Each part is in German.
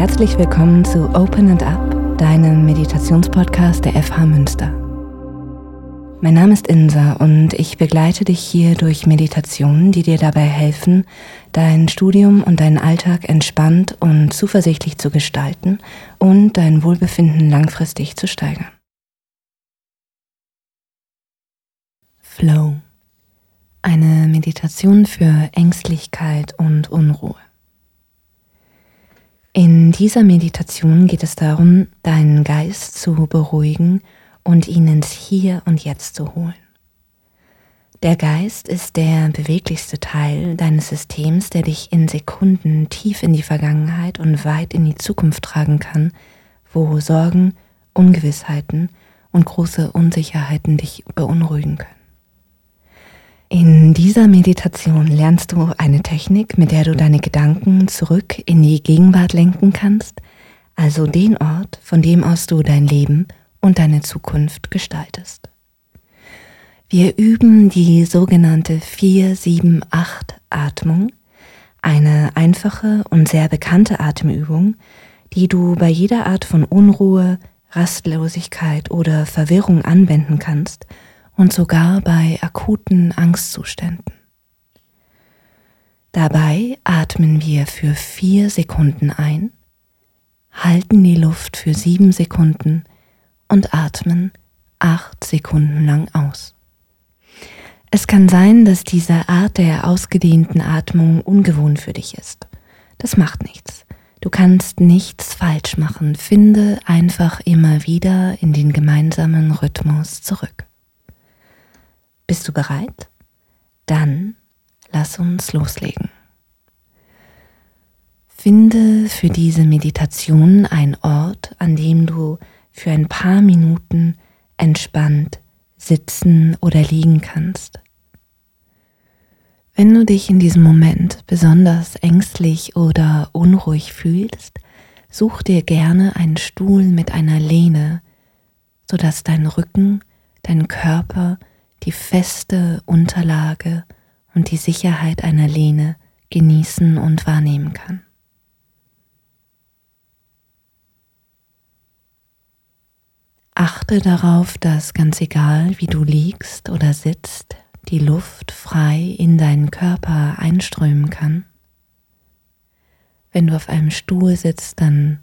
herzlich willkommen zu Open and Up, deinem Meditationspodcast der FH Münster. Mein Name ist Insa und ich begleite dich hier durch Meditationen, die dir dabei helfen, dein Studium und deinen Alltag entspannt und zuversichtlich zu gestalten und dein Wohlbefinden langfristig zu steigern. Flow. Eine Meditation für Ängstlichkeit und Unruhe. In dieser Meditation geht es darum, deinen Geist zu beruhigen und ihn ins Hier und Jetzt zu holen. Der Geist ist der beweglichste Teil deines Systems, der dich in Sekunden tief in die Vergangenheit und weit in die Zukunft tragen kann, wo Sorgen, Ungewissheiten und große Unsicherheiten dich beunruhigen können. In dieser Meditation lernst du eine Technik, mit der du deine Gedanken zurück in die Gegenwart lenken kannst, also den Ort, von dem aus du dein Leben und deine Zukunft gestaltest. Wir üben die sogenannte 4-7-8-Atmung, eine einfache und sehr bekannte Atemübung, die du bei jeder Art von Unruhe, Rastlosigkeit oder Verwirrung anwenden kannst und sogar bei akuten Angstzuständen. Dabei atmen wir für vier Sekunden ein, halten die Luft für sieben Sekunden und atmen acht Sekunden lang aus. Es kann sein, dass diese Art der ausgedehnten Atmung ungewohnt für dich ist. Das macht nichts. Du kannst nichts falsch machen. Finde einfach immer wieder in den gemeinsamen Rhythmus zurück. Bist du bereit? Dann lass uns loslegen. Finde für diese Meditation einen Ort, an dem du für ein paar Minuten entspannt sitzen oder liegen kannst. Wenn du dich in diesem Moment besonders ängstlich oder unruhig fühlst, such dir gerne einen Stuhl mit einer Lehne, sodass dein Rücken, dein Körper die feste Unterlage und die Sicherheit einer Lehne genießen und wahrnehmen kann. Achte darauf, dass ganz egal, wie du liegst oder sitzt, die Luft frei in deinen Körper einströmen kann. Wenn du auf einem Stuhl sitzt, dann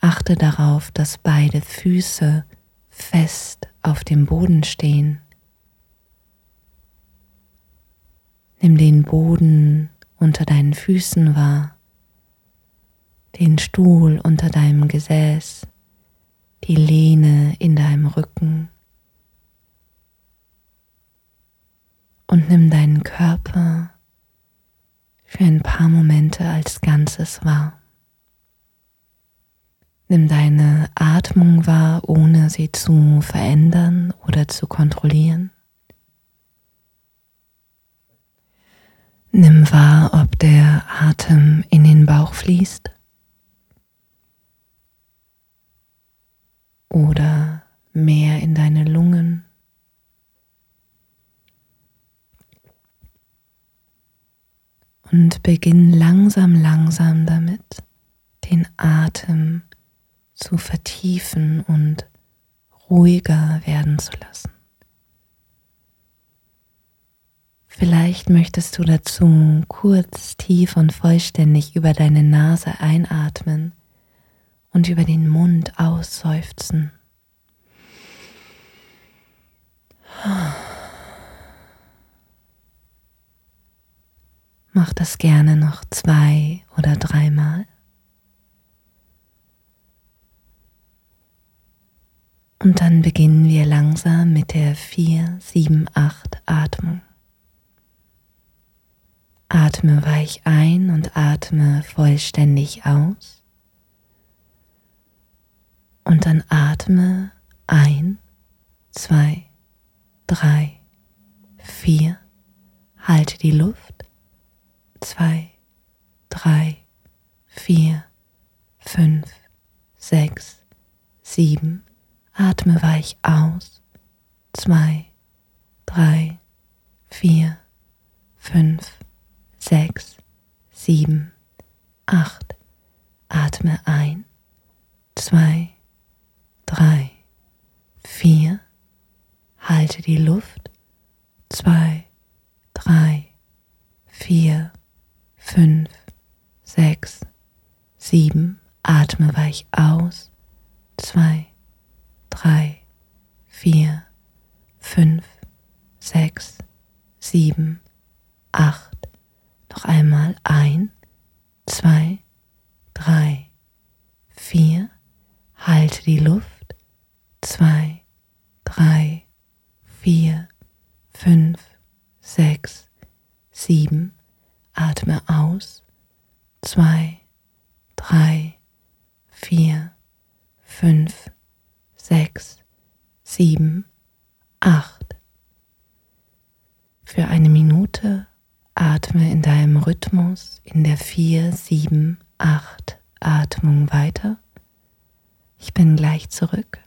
achte darauf, dass beide Füße fest auf dem Boden stehen. Nimm den Boden unter deinen Füßen wahr, den Stuhl unter deinem Gesäß die Lehne in deinem Rücken und nimm deinen Körper für ein paar Momente als Ganzes wahr. Nimm deine Atmung wahr, ohne sie zu verändern oder zu kontrollieren. Nimm wahr, ob der Atem in den Bauch fließt oder mehr in deine Lungen. Und beginn langsam, langsam damit, den Atem zu vertiefen und ruhiger werden zu lassen. Vielleicht möchtest du dazu kurz, tief und vollständig über deine Nase einatmen und über den Mund ausseufzen. Mach das gerne noch zwei oder dreimal. Und dann beginnen wir langsam mit der 4-7-8 Atmung. Atme weich ein und atme vollständig aus. Und dann atme ein, zwei, drei, vier, halte die Luft, zwei, drei, vier, fünf, sechs, sieben, atme weich aus, zwei, drei, vier, fünf, sechs, sieben, acht, atme ein, zwei, drei, vier, halte die Luft, zwei, drei, vier, fünf, sechs, sieben, atme weich aus, zwei, drei, vier, fünf, sechs, sieben, acht, noch einmal ein, zwei, drei, vier, halte die Luft, zwei, drei, vier, fünf, sechs, sieben, atme aus, zwei, drei, vier, fünf, sechs, sieben, acht. Für eine Minute atme in deinem Rhythmus in der 4, 7, 8 Atmung weiter. Ich bin gleich zurück.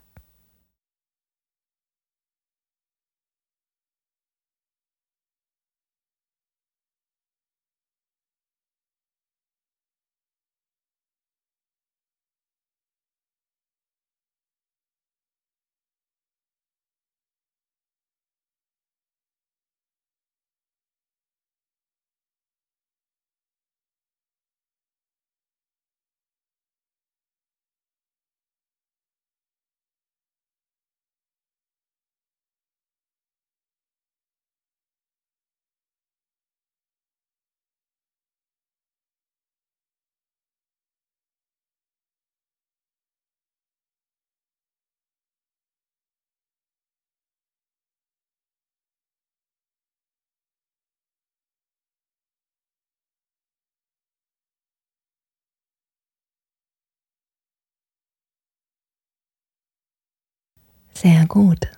Sehr gut.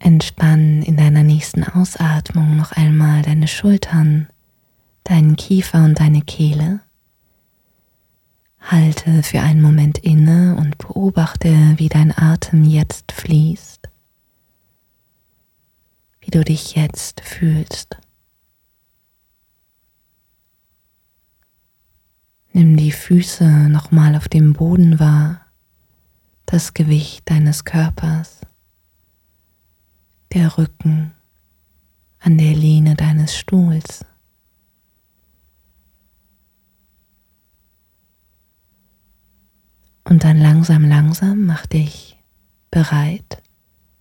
Entspann in deiner nächsten Ausatmung noch einmal deine Schultern, deinen Kiefer und deine Kehle. Halte für einen Moment inne und beobachte, wie dein Atem jetzt fließt, wie du dich jetzt fühlst. Nimm die Füße nochmal auf dem Boden wahr das Gewicht deines Körpers, der Rücken an der Lehne deines Stuhls. Und dann langsam, langsam mach dich bereit,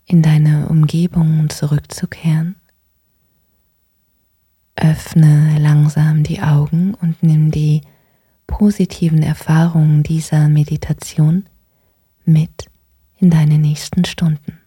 in deine Umgebung zurückzukehren. Öffne langsam die Augen und nimm die positiven Erfahrungen dieser Meditation mit in deine nächsten Stunden.